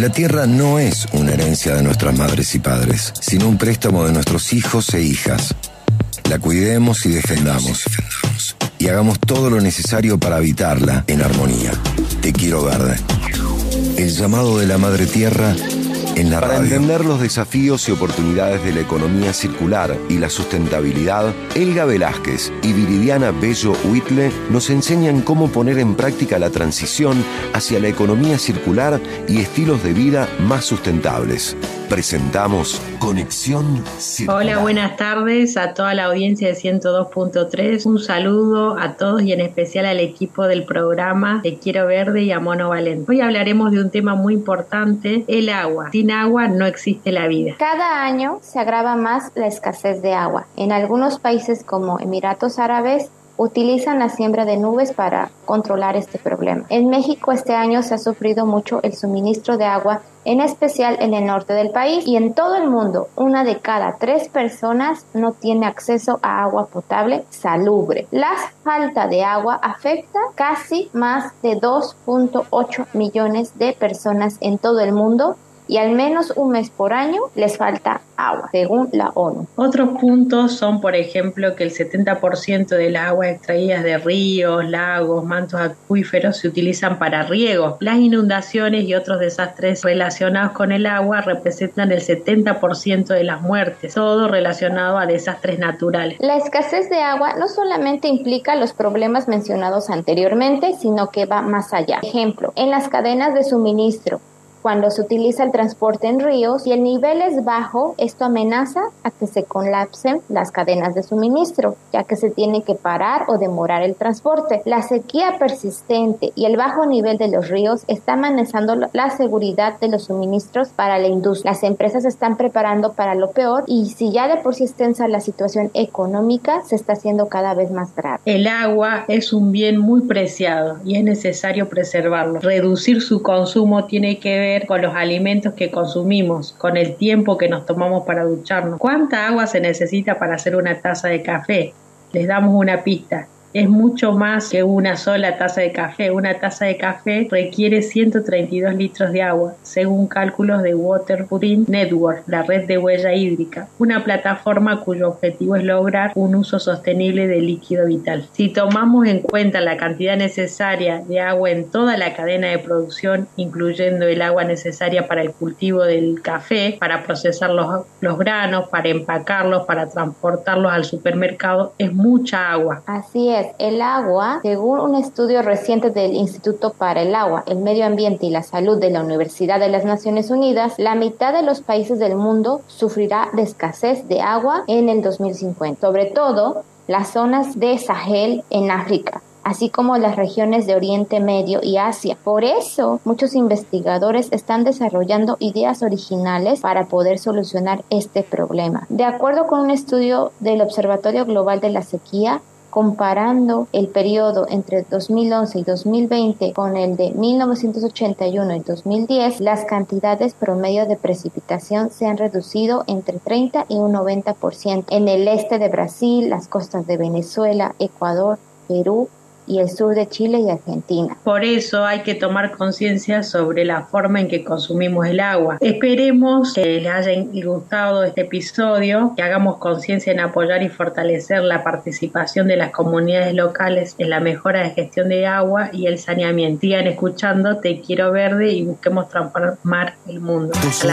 La tierra no es una herencia de nuestras madres y padres, sino un préstamo de nuestros hijos e hijas. La cuidemos y defendamos. Y hagamos todo lo necesario para habitarla en armonía. Te quiero verde. El llamado de la Madre Tierra para entender los desafíos y oportunidades de la economía circular y la sustentabilidad, Elga Velázquez y Viridiana Bello Huitle nos enseñan cómo poner en práctica la transición hacia la economía circular y estilos de vida más sustentables. Presentamos Conexión Circular. Hola, buenas tardes a toda la audiencia de 102.3. Un saludo a todos y en especial al equipo del programa de Quiero Verde y a Mono Valente. Hoy hablaremos de un tema muy importante, el agua. Sin agua no existe la vida. Cada año se agrava más la escasez de agua. En algunos países como Emiratos Árabes utilizan la siembra de nubes para controlar este problema. En México este año se ha sufrido mucho el suministro de agua, en especial en el norte del país y en todo el mundo. Una de cada tres personas no tiene acceso a agua potable salubre. La falta de agua afecta casi más de 2.8 millones de personas en todo el mundo y al menos un mes por año les falta agua, según la ONU. Otros puntos son, por ejemplo, que el 70% del agua extraídas de ríos, lagos, mantos acuíferos se utilizan para riego. Las inundaciones y otros desastres relacionados con el agua representan el 70% de las muertes, todo relacionado a desastres naturales. La escasez de agua no solamente implica los problemas mencionados anteriormente, sino que va más allá. Ejemplo, en las cadenas de suministro, cuando se utiliza el transporte en ríos y el nivel es bajo, esto amenaza a que se colapsen las cadenas de suministro, ya que se tiene que parar o demorar el transporte. La sequía persistente y el bajo nivel de los ríos está amenazando la seguridad de los suministros para la industria. Las empresas están preparando para lo peor y si ya de por sí extensa la situación económica, se está haciendo cada vez más grave. El agua es un bien muy preciado y es necesario preservarlo. Reducir su consumo tiene que ver con los alimentos que consumimos, con el tiempo que nos tomamos para ducharnos. ¿Cuánta agua se necesita para hacer una taza de café? Les damos una pista es mucho más que una sola taza de café. Una taza de café requiere 132 litros de agua, según cálculos de Water Network, la red de huella hídrica, una plataforma cuyo objetivo es lograr un uso sostenible del líquido vital. Si tomamos en cuenta la cantidad necesaria de agua en toda la cadena de producción, incluyendo el agua necesaria para el cultivo del café, para procesar los, los granos, para empacarlos, para transportarlos al supermercado, es mucha agua. Así el agua, según un estudio reciente del Instituto para el Agua, el Medio Ambiente y la Salud de la Universidad de las Naciones Unidas, la mitad de los países del mundo sufrirá de escasez de agua en el 2050, sobre todo las zonas de Sahel en África así como las regiones de Oriente Medio y Asia. Por eso, muchos investigadores están desarrollando ideas originales para poder solucionar este problema. De acuerdo con un estudio del Observatorio Global de la Sequía, comparando el periodo entre 2011 y 2020 con el de 1981 y 2010, las cantidades promedio de precipitación se han reducido entre 30 y un 90% en el este de Brasil, las costas de Venezuela, Ecuador, Perú, y el sur de Chile y Argentina. Por eso hay que tomar conciencia sobre la forma en que consumimos el agua. Esperemos que les haya gustado este episodio, que hagamos conciencia en apoyar y fortalecer la participación de las comunidades locales en la mejora de gestión de agua y el saneamiento. Sigan escuchando Te Quiero Verde y busquemos transformar el mundo.